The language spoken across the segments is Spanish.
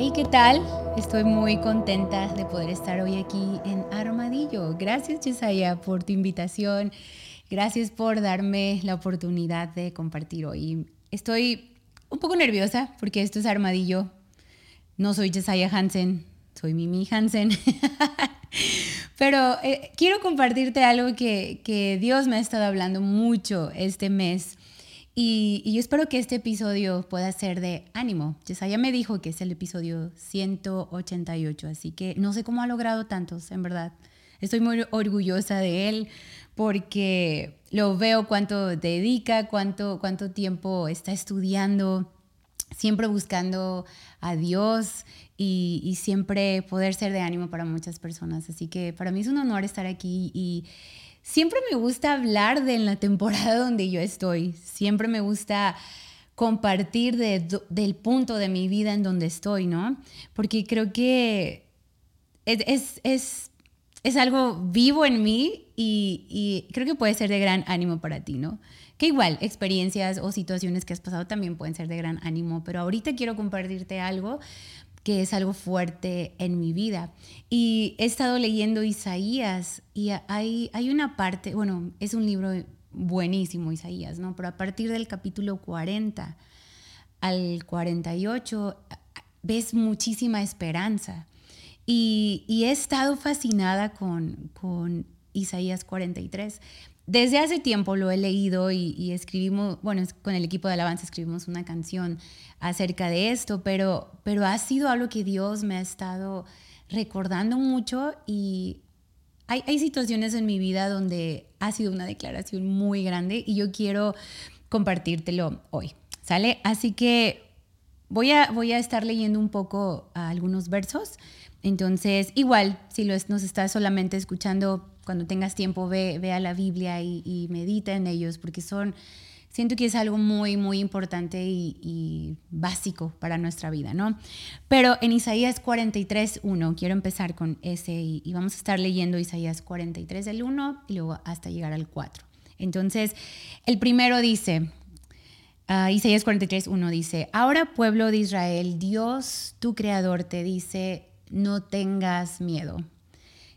Hey, ¿qué tal? Estoy muy contenta de poder estar hoy aquí en Armadillo. Gracias, Chesaya, por tu invitación. Gracias por darme la oportunidad de compartir hoy. Estoy un poco nerviosa porque esto es Armadillo. No soy Chesaya Hansen, soy Mimi Hansen. Pero eh, quiero compartirte algo que, que Dios me ha estado hablando mucho este mes y, yo espero que este episodio pueda ser de ánimo. Yesaya me dijo que es el episodio 188, así que no sé cómo ha logrado tantos, en verdad. Estoy muy orgullosa de él porque lo veo cuánto dedica, cuánto, cuánto tiempo está estudiando, siempre buscando a Dios y, y, siempre poder ser de ánimo para muchas personas. Así que para mí es un honor estar aquí y siempre me gusta hablar de la temporada donde yo estoy. Siempre me gusta compartir del punto de mi vida en donde estoy, ¿no? Porque creo que es, es, es, algo vivo en mí y, y, creo que puede ser de gran ánimo para ti, ¿no? Que igual, experiencias o situaciones que has pasado también pueden ser de gran ánimo, pero ahorita quiero compartirte algo que es algo fuerte en mi vida. Y he estado leyendo Isaías y hay, hay una parte, bueno, es un libro buenísimo Isaías, ¿no? Pero a partir del capítulo 40 al 48 ves muchísima esperanza. Y, he estado fascinada con, con Isaías 43. Desde hace tiempo lo he leído y, escribimos, bueno, con el equipo de alabanza escribimos una canción acerca de esto, pero, pero ha sido algo que Dios me ha estado recordando mucho y hay, hay situaciones en mi vida donde ha sido una declaración muy grande y yo quiero compartírtelo hoy, ¿sale? Así que voy a, voy a estar leyendo un poco algunos versos. Entonces, igual, si nos estás solamente escuchando, cuando tengas tiempo, ve, ve a la Biblia y, medita en ellos, porque son siento que es algo muy, muy importante y, básico para nuestra vida, ¿no? Pero en Isaías 43, 1, quiero empezar con ese y, vamos a estar leyendo Isaías 43 del 1 y luego hasta llegar al 4. Entonces, el primero dice, uh, Isaías 43, 1 dice, ahora pueblo de Israel, Dios, tu creador, te dice, no tengas miedo.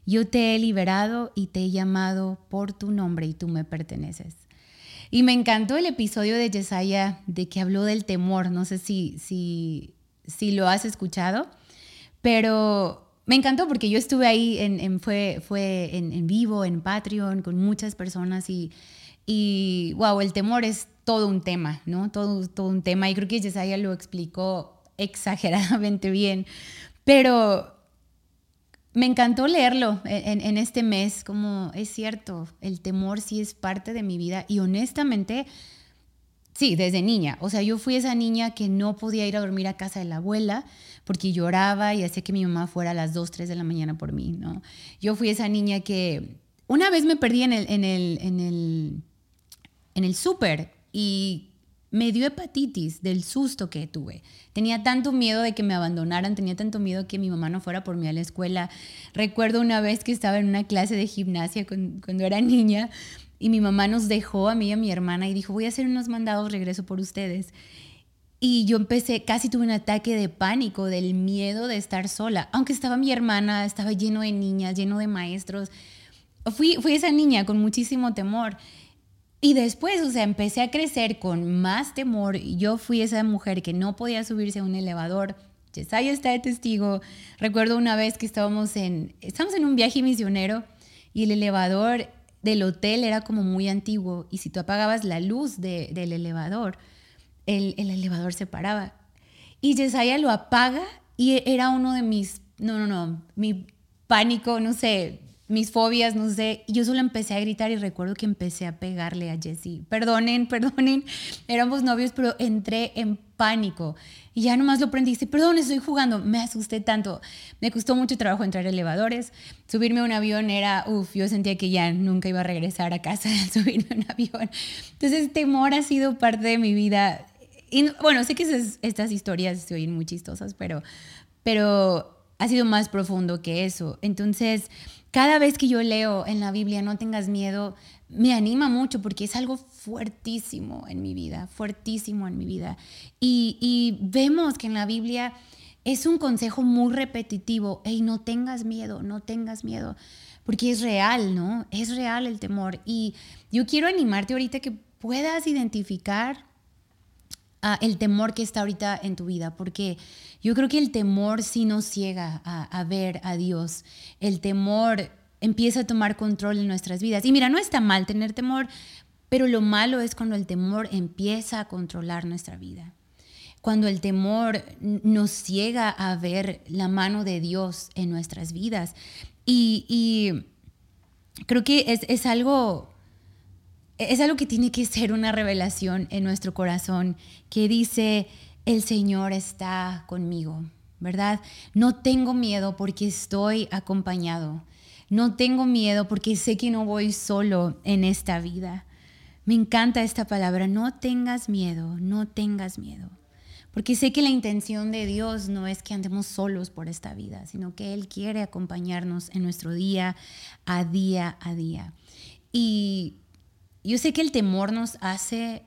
Yo te he liberado y te he llamado por tu nombre y tú me perteneces. Y me encantó el episodio de Yesaya de que habló del temor. No sé si, si, si lo has escuchado, pero me encantó porque yo estuve ahí, en, fue, fue en, vivo, en Patreon, con muchas personas y, y, wow, el temor es todo un tema, ¿no? Todo, todo un tema y creo que Yesaya lo explicó exageradamente bien, pero me encantó leerlo en, este mes, como es cierto, el temor sí es parte de mi vida y honestamente, sí, desde niña. O sea, yo fui esa niña que no podía ir a dormir a casa de la abuela porque lloraba y hacía que mi mamá fuera a las 2, 3 de la mañana por mí, ¿no? Yo fui esa niña que una vez me perdí en el, en el, en el, en el súper y me dio hepatitis del susto que tuve. Tenía tanto miedo de que me abandonaran, tenía tanto miedo que mi mamá no fuera por mí a la escuela. Recuerdo una vez que estaba en una clase de gimnasia cuando era niña y mi mamá nos dejó a mí y a mi hermana y dijo, voy a hacer unos mandados, regreso por ustedes. Y yo empecé, casi tuve un ataque de pánico, del miedo de estar sola. Aunque estaba mi hermana, estaba lleno de niñas, lleno de maestros. Fui, fui esa niña con muchísimo temor. Y después, o sea, empecé a crecer con más temor. Yo fui esa mujer que no podía subirse a un elevador. Yesaya está de testigo. Recuerdo una vez que estábamos en, estábamos en un viaje misionero y el elevador del hotel era como muy antiguo y si tú apagabas la luz del elevador, el, el, elevador se paraba. Y Yesaya lo apaga y era uno de mis, no, no, no, mi pánico, no sé, mis fobias, no sé. Yo solo empecé a gritar y recuerdo que empecé a pegarle a Jessie. Perdonen, perdonen, éramos novios, pero entré en pánico. Y ya nomás lo prendí y perdón, estoy jugando. Me asusté tanto. Me costó mucho trabajo entrar a elevadores. Subirme a un avión era, uff, yo sentía que ya nunca iba a regresar a casa al subirme a un avión. Entonces, temor ha sido parte de mi vida. Y bueno, sé que estas historias se oyen muy chistosas, pero, pero ha sido más profundo que eso. Entonces, cada vez que yo leo en la Biblia, no tengas miedo, me anima mucho porque es algo fuertísimo en mi vida, fuertísimo en mi vida. Y, vemos que en la Biblia es un consejo muy repetitivo. Hey, no tengas miedo, no tengas miedo, porque es real, ¿no? Es real el temor. Y yo quiero animarte ahorita que puedas identificar el temor que está ahorita en tu vida, porque yo creo que el temor sí nos ciega a, a ver a Dios. El temor empieza a tomar control en nuestras vidas. Y mira, no está mal tener temor, pero lo malo es cuando el temor empieza a controlar nuestra vida cuando el temor nos ciega a ver la mano de Dios en nuestras vidas. Y, creo que es, algo, es algo que tiene que ser una revelación en nuestro corazón, que dice, el Señor está conmigo, ¿verdad? No tengo miedo porque estoy acompañado. No tengo miedo porque sé que no voy solo en esta vida. Me encanta esta palabra, no tengas miedo, no tengas miedo. Porque sé que la intención de Dios no es que andemos solos por esta vida, sino que Él quiere acompañarnos en nuestro día a día a día. Y yo sé que el temor nos hace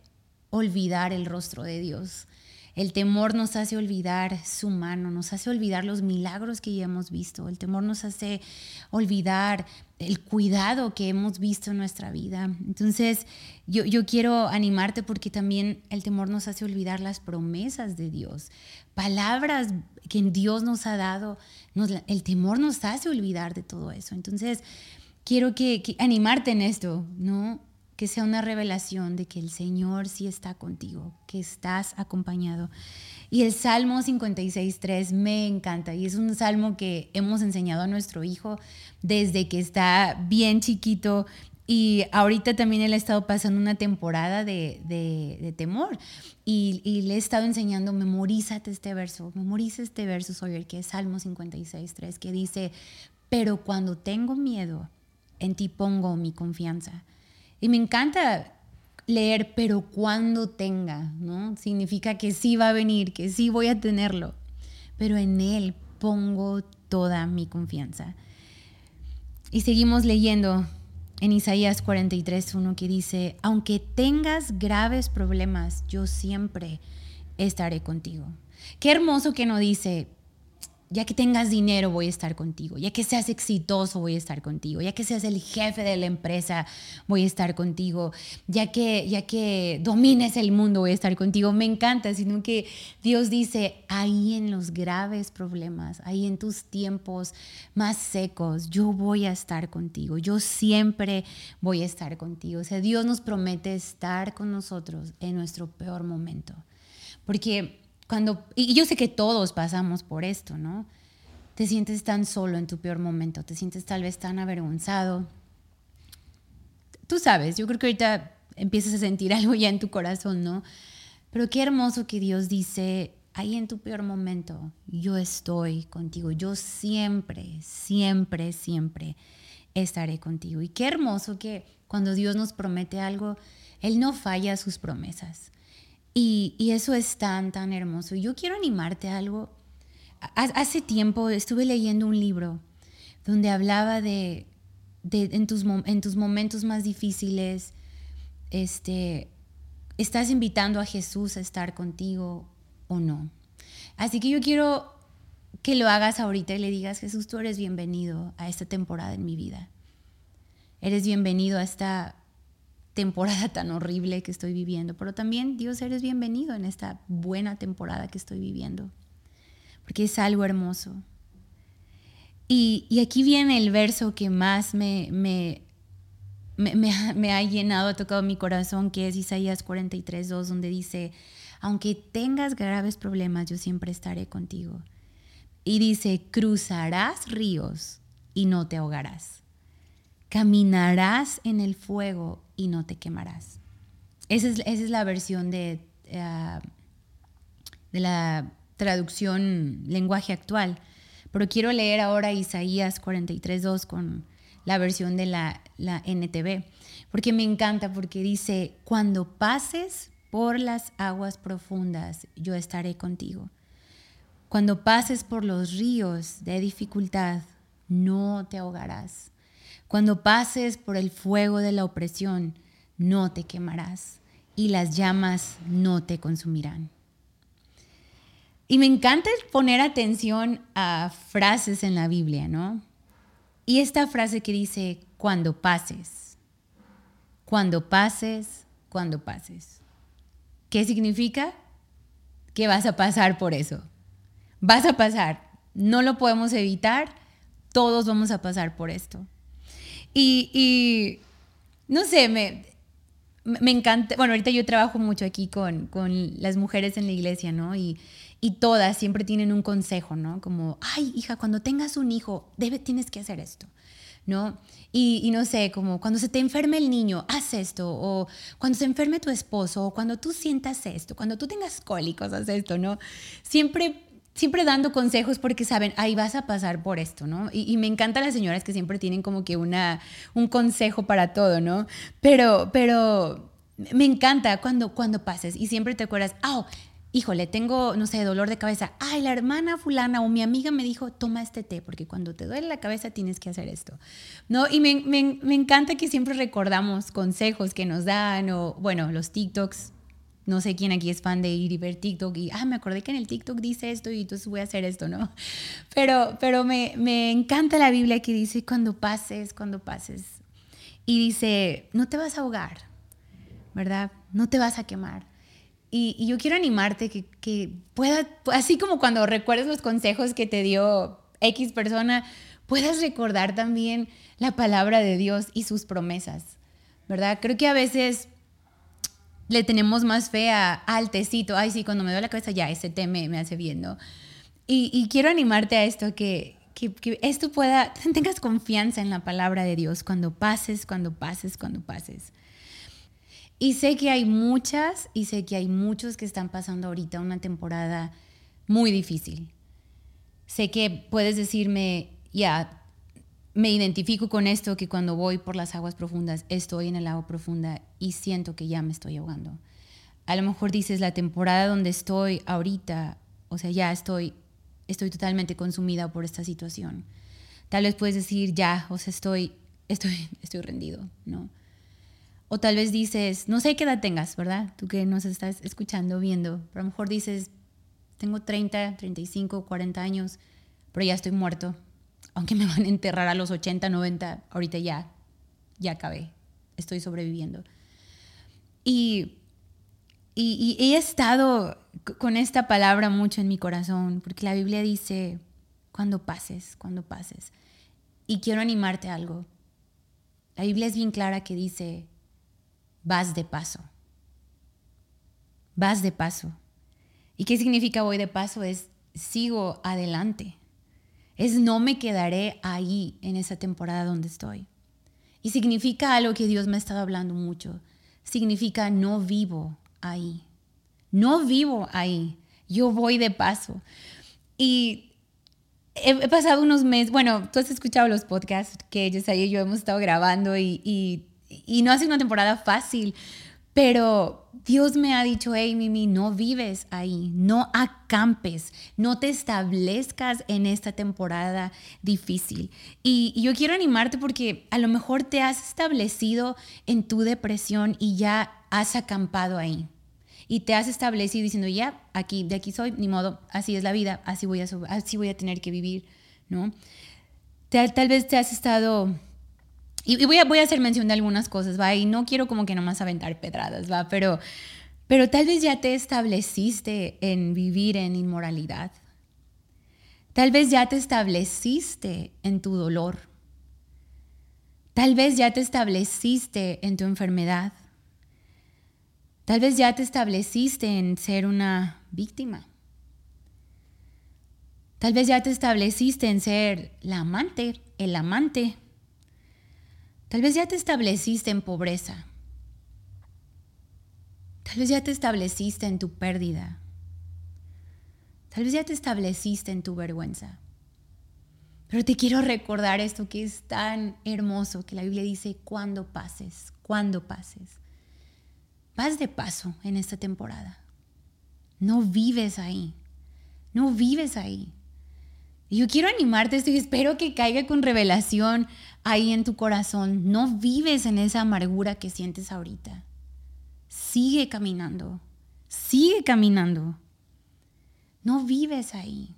olvidar el rostro de Dios. El temor nos hace olvidar su mano, nos hace olvidar los milagros que ya hemos visto. El temor nos hace olvidar el cuidado que hemos visto en nuestra vida. Entonces, yo, quiero animarte porque también el temor nos hace olvidar las promesas de Dios. Palabras que Dios nos ha dado, el temor nos hace olvidar de todo eso. Entonces, quiero que, que animarte en esto, ¿no? Que sea una revelación de que el Señor sí está contigo, que estás acompañado. Y el Salmo 56.3 me encanta y es un salmo que hemos enseñado a nuestro hijo desde que está bien chiquito y ahorita también él ha estado pasando una temporada de, temor y, le he estado enseñando, memorízate este verso, memoriza este verso, soy el que es Salmo 56.3, que dice, pero cuando tengo miedo, en ti pongo mi confianza. Y me encanta leer, pero cuando tenga, ¿no? Significa que sí va a venir, que sí voy a tenerlo, pero en Él pongo toda mi confianza. Y seguimos leyendo en Isaías 43, 1 que dice, aunque tengas graves problemas, yo siempre estaré contigo. Qué hermoso que no dice, ya que tengas dinero voy a estar contigo, ya que seas exitoso voy a estar contigo, ya que seas el jefe de la empresa voy a estar contigo, ya que, ya que domines el mundo voy a estar contigo. Me encanta, sino que Dios dice, ahí en los graves problemas, ahí en tus tiempos más secos, yo voy a estar contigo, yo siempre voy a estar contigo. O sea, Dios nos promete estar con nosotros en nuestro peor momento. Porque cuando, y yo sé que todos pasamos por esto, ¿no? Te sientes tan solo en tu peor momento, te sientes tal vez tan avergonzado. Tú sabes, yo creo que ahorita empiezas a sentir algo ya en tu corazón, ¿no? Pero qué hermoso que Dios dice, ahí en tu peor momento, yo estoy contigo, yo siempre, siempre, siempre estaré contigo. Y qué hermoso que cuando Dios nos promete algo, Él no falla sus promesas. Y, eso es tan, tan hermoso. Yo quiero animarte a algo. Hace tiempo estuve leyendo un libro donde hablaba de, en, tus, en tus momentos más difíciles, este, estás invitando a Jesús a estar contigo o no. Así que yo quiero que lo hagas ahorita y le digas, Jesús, tú eres bienvenido a esta temporada en mi vida. Eres bienvenido a esta temporada tan horrible que estoy viviendo, pero también Dios eres bienvenido en esta buena temporada que estoy viviendo, porque es algo hermoso. Y, aquí viene el verso que más me, me, me, ha llenado, ha tocado mi corazón, que es Isaías 43, 2, donde dice, aunque tengas graves problemas, yo siempre estaré contigo. Y dice, cruzarás ríos y no te ahogarás. Caminarás en el fuego y no te quemarás. Esa es, la versión de, eh, de la traducción lenguaje actual. Pero quiero leer ahora Isaías 43.2 con la versión de la, la NTV, porque me encanta, porque dice, cuando pases por las aguas profundas, yo estaré contigo. Cuando pases por los ríos de dificultad, no te ahogarás. Cuando pases por el fuego de la opresión, no te quemarás y las llamas no te consumirán. Y me encanta poner atención a frases en la Biblia, ¿no? Y esta frase que dice, cuando pases, cuando pases, cuando pases. ¿Qué significa? Que vas a pasar por eso. Vas a pasar. No lo podemos evitar. Todos vamos a pasar por esto. Y, no sé, me, me encanta. Bueno, ahorita yo trabajo mucho aquí con, con las mujeres en la iglesia, ¿no? Y, y todas siempre tienen un consejo, ¿no? Como, ay, hija, cuando tengas un hijo, debe, tienes que hacer esto, ¿no? Y, no sé, como cuando se te enferme el niño, haz esto, o cuando se enferme tu esposo, o cuando tú sientas esto, cuando tú tengas cólicos, haz esto, ¿no? Siempre siempre dando consejos porque saben, ahí vas a pasar por esto, ¿no? Y, me encantan las señoras que siempre tienen como que una, un consejo para todo, ¿no? Pero, pero me encanta cuando, cuando pases y siempre te acuerdas, ah, híjole, tengo, no sé, dolor de cabeza. Ay, la hermana fulana o mi amiga me dijo, toma este té, porque cuando te duele la cabeza tienes que hacer esto. ¿No? Y me, me, encanta que siempre recordamos consejos que nos dan, o bueno, los TikToks. No sé quién aquí es fan de ir y ver TikTok y, ah, me acordé que en el TikTok dice esto y entonces voy a hacer esto, ¿no? Pero, pero me, me encanta la Biblia que dice, cuando pases, cuando pases. Y dice, no te vas a ahogar, ¿verdad? No te vas a quemar y, yo quiero animarte que, que pueda, así como cuando recuerdes los consejos que te dio X persona, puedas recordar también la palabra de Dios y sus promesas, ¿verdad? Creo que a veces le tenemos más fe a, al tecito, ay sí, cuando me duele la cabeza ya, ese té me, hace bien. Y, quiero animarte a esto, que, que, esto pueda, tengas confianza en la palabra de Dios cuando pases, cuando pases, cuando pases. Y sé que hay muchas y sé que hay muchos que están pasando ahorita una temporada muy difícil. Sé que puedes decirme, ya, me identifico con esto, que cuando voy por las aguas profundas, estoy en el agua profunda y siento que ya me estoy ahogando. A lo mejor dices, la temporada donde estoy ahorita, o sea, ya estoy, estoy totalmente consumida por esta situación. Tal vez puedes decir, ya, o sea, estoy, estoy, estoy rendido, ¿no? O tal vez dices, no sé qué edad tengas, ¿verdad? Tú que nos estás escuchando, viendo. Pero a lo mejor dices, tengo 30, 35, 40 años, pero ya estoy muerto. Aunque me van a enterrar a los 80, 90, ahorita ya, ya acabé. Estoy sobreviviendo. Y, y, he estado con esta palabra mucho en mi corazón, porque la Biblia dice, cuando pases, cuando pases. Y quiero animarte a algo. La Biblia es bien clara que dice, vas de paso. Vas de paso. ¿Y qué significa voy de paso? Es sigo adelante. Es no me quedaré ahí en esa temporada donde estoy. Y significa algo que Dios me ha estado hablando mucho. Significa no vivo ahí. No vivo ahí. Yo voy de paso. Y he, pasado unos meses, bueno, tú has escuchado los podcasts que Yesaya y yo hemos estado grabando y, y y no ha sido una temporada fácil, pero Dios me ha dicho, hey Mimi, no vives ahí, no acampes, no te establezcas en esta temporada difícil. Y, yo quiero animarte porque a lo mejor te has establecido en tu depresión y ya has acampado ahí. Y te has establecido diciendo, ya, aquí, de aquí soy, ni modo, así es la vida, así voy a, así voy a tener que vivir, ¿no? tal vez te has estado y, voy, a, voy a hacer mención de algunas cosas, ¿va? Y no quiero como que nomás aventar pedradas, ¿va? Pero, pero tal vez ya te estableciste en vivir en inmoralidad. Tal vez ya te estableciste en tu dolor. Tal vez ya te estableciste en tu enfermedad. Tal vez ya te estableciste en ser una víctima. Tal vez ya te estableciste en ser la amante, el amante Tal vez ya te estableciste en pobreza. Tal vez ya te estableciste en tu pérdida. Tal vez ya te estableciste en tu vergüenza. Pero te quiero recordar esto que es tan hermoso, que la Biblia dice, cuando pases, cuando pases. Vas de paso en esta temporada. No vives ahí. No vives ahí. Yo quiero animarte esto y espero que caiga con revelación ahí en tu corazón. No vives en esa amargura que sientes ahorita. Sigue caminando. Sigue caminando. No vives ahí.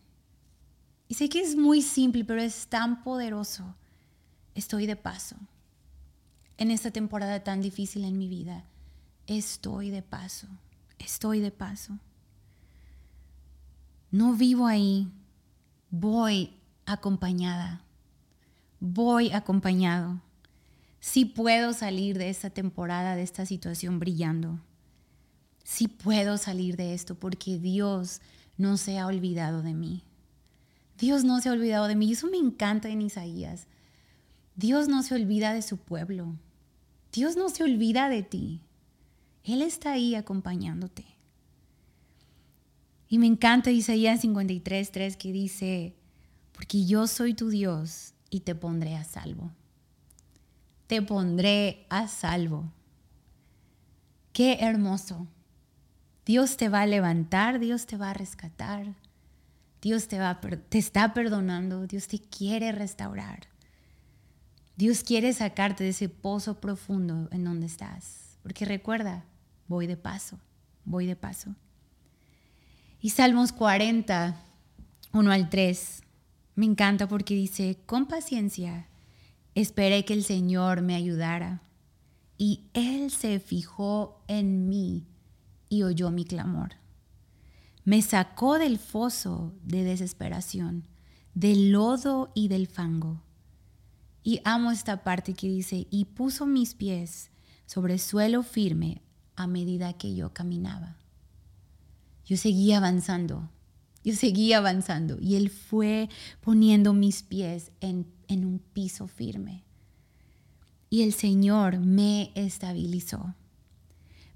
Y sé que es muy simple, pero es tan poderoso. Estoy de paso. En esta temporada tan difícil en mi vida, estoy de paso. Estoy de paso. No vivo ahí. Voy acompañada. Voy acompañado. Sí puedo salir de esta temporada, de esta situación brillando. Sí puedo salir de esto porque Dios no se ha olvidado de mí. Dios no se ha olvidado de mí. Y eso me encanta en Isaías. Dios no se olvida de su pueblo. Dios no se olvida de ti. Él está ahí acompañándote. Y me encanta Isaías 53, 3 que dice, porque yo soy tu Dios y te pondré a salvo. Te pondré a salvo. Qué hermoso. Dios te va a levantar, Dios te va a rescatar. Dios te, va, te está perdonando, Dios te quiere restaurar. Dios quiere sacarte de ese pozo profundo en donde estás. Porque recuerda, voy de paso, voy de paso. Y Salmos 40, 1 al 3, me encanta porque dice, con paciencia esperé que el Señor me ayudara. Y Él se fijó en mí y oyó mi clamor me sacó del foso de desesperación, del lodo y del fango. Y amo esta parte que dice, y puso mis pies sobre suelo firme a medida que yo caminaba. Yo seguía avanzando, yo seguía avanzando y Él fue poniendo mis pies en, en un piso firme. Y el Señor me estabilizó.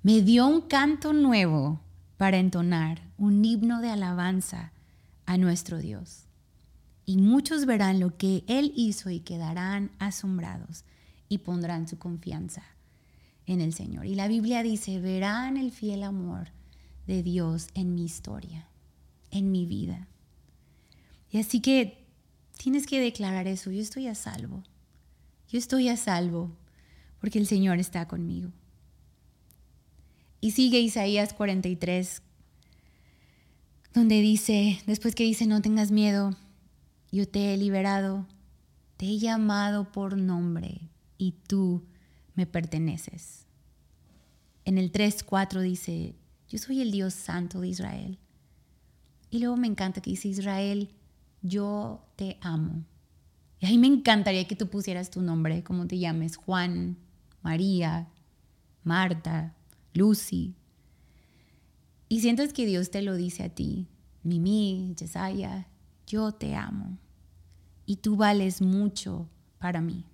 Me dio un canto nuevo para entonar un himno de alabanza a nuestro Dios. Y muchos verán lo que Él hizo y quedarán asombrados y pondrán su confianza en el Señor. Y la Biblia dice, verán el fiel amor de Dios en mi historia, en mi vida. Y así que tienes que declarar eso, yo estoy a salvo, yo estoy a salvo porque el Señor está conmigo. Y sigue Isaías 43, donde dice, después que dice, no tengas miedo, yo te he liberado, te he llamado por nombre y tú me perteneces. En el 3.4 dice, yo soy el Dios santo de Israel. Y luego me encanta que dice Israel, yo te amo. Y ahí me encantaría que tú pusieras tu nombre, como te llames, Juan, María, Marta, Lucy. Y sientes que Dios te lo dice a ti, Mimi, Yesaya, yo te amo y tú vales mucho para mí.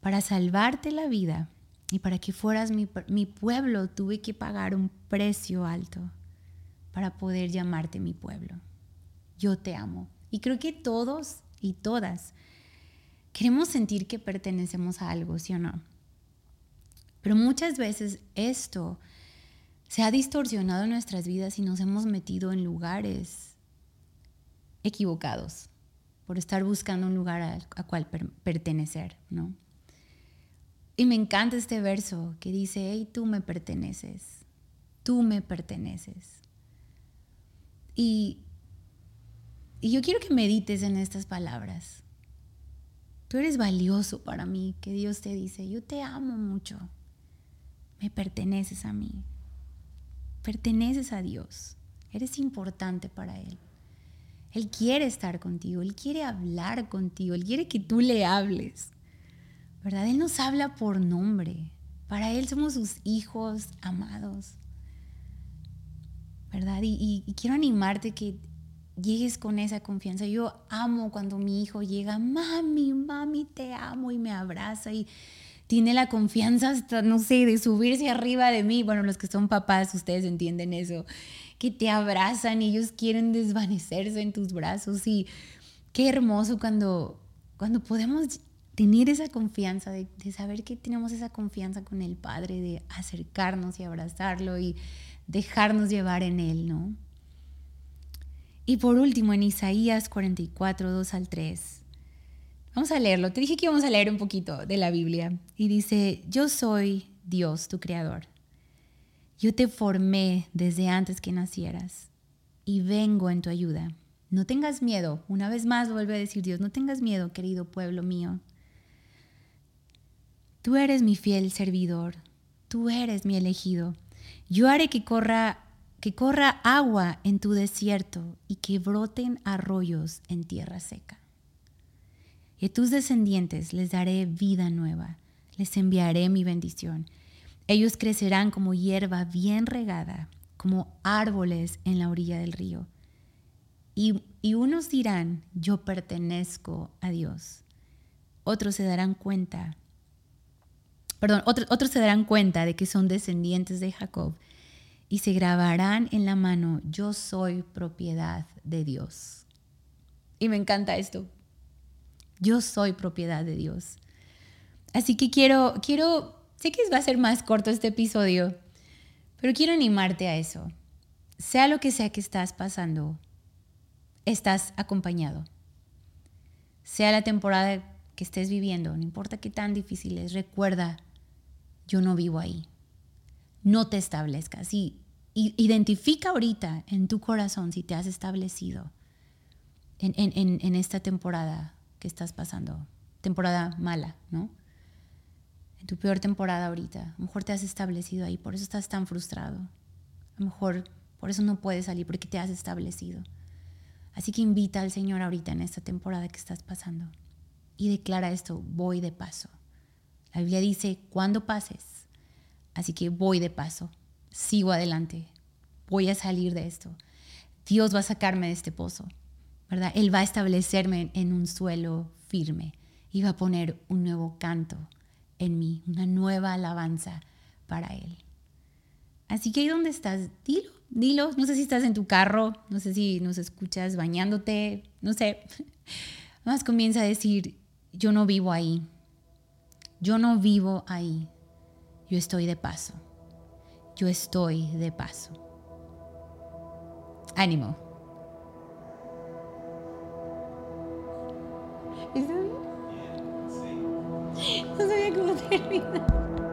Para salvarte la vida y para que fueras mi, pueblo, tuve que pagar un precio alto para poder llamarte mi pueblo. Yo te amo. Y creo que todos y todas queremos sentir que pertenecemos a algo, ¿sí o no? Pero muchas veces esto se ha distorsionado en nuestras vidas y nos hemos metido en lugares equivocados por estar buscando un lugar a, cual pertenecer, ¿no? Y me encanta este verso que dice, hey, tú me perteneces, tú me perteneces. Y, y yo quiero que medites en estas palabras. Tú eres valioso para mí, que Dios te dice, yo te amo mucho me perteneces a mí. Perteneces a Dios. Eres importante para Él. Él quiere estar contigo, Él quiere hablar contigo, Él quiere que tú le hables. ¿Verdad? Él nos habla por nombre. Para Él somos sus hijos amados. ¿Verdad? Y, quiero animarte que llegues con esa confianza. Yo amo cuando mi hijo llega, mami, mami, te amo y me abraza y tiene la confianza hasta, no sé, de subirse arriba de mí. Bueno, los que son papás, ustedes entienden eso, que te abrazan y ellos quieren desvanecerse en tus brazos. Y qué hermoso cuando, cuando podemos tener esa confianza, de, saber que tenemos esa confianza con el Padre, de acercarnos y abrazarlo y dejarnos llevar en Él, ¿no? Y por último, en Isaías 44, 2 al 3 Vamos a leerlo. Te dije que íbamos a leer un poquito de la Biblia. Y dice, yo soy Dios, tu creador. Yo te formé desde antes que nacieras. y vengo en tu ayuda. No tengas miedo. Una vez más vuelve a decir Dios, no tengas miedo, querido pueblo mío. Tú eres mi fiel servidor. Tú eres mi elegido. Yo haré que corra que corra agua en tu desierto y que broten arroyos en tierra seca. Y a tus descendientes les daré vida nueva, les enviaré mi bendición. Ellos crecerán como hierba bien regada, como árboles en la orilla del río. Y, unos dirán, yo pertenezco a Dios. Otros se darán cuenta, perdón, otros, se darán cuenta de que son descendientes de Jacob y se grabarán en la mano, yo soy propiedad de Dios. Y me encanta esto. Yo soy propiedad de Dios. Así que quiero, quiero, sé que va a ser más corto este episodio, pero quiero animarte a eso. Sea lo que sea que estás pasando, estás acompañado. Sea la temporada que estés viviendo, no importa qué tan difícil es, recuerda, yo no vivo ahí. No te establezcas. Sí, identifica ahorita en tu corazón si te has establecido en, esta temporada que estás pasando, temporada mala, ¿no? En tu peor temporada ahorita, a lo mejor te has establecido ahí, por eso estás tan frustrado. A lo mejor por eso no puedes salir, porque te has establecido. Así que invita al Señor ahorita en esta temporada que estás pasando y declara esto, voy de paso. La Biblia dice, cuando pases. Así que voy de paso sigo adelante, voy a salir de esto. Dios va a sacarme de este pozo, ¿verdad? Él va a establecerme en un suelo firme y va a poner un nuevo canto en mí, una nueva alabanza para Él. Así que ahí donde estás, dilo, dilo. No sé si estás en tu carro, no sé si nos escuchas bañándote, no sé. Más comienza a decir, yo no vivo ahí. Yo no vivo ahí. Yo estoy de paso yo estoy de paso. Ánimo. No sabía cómo terminar.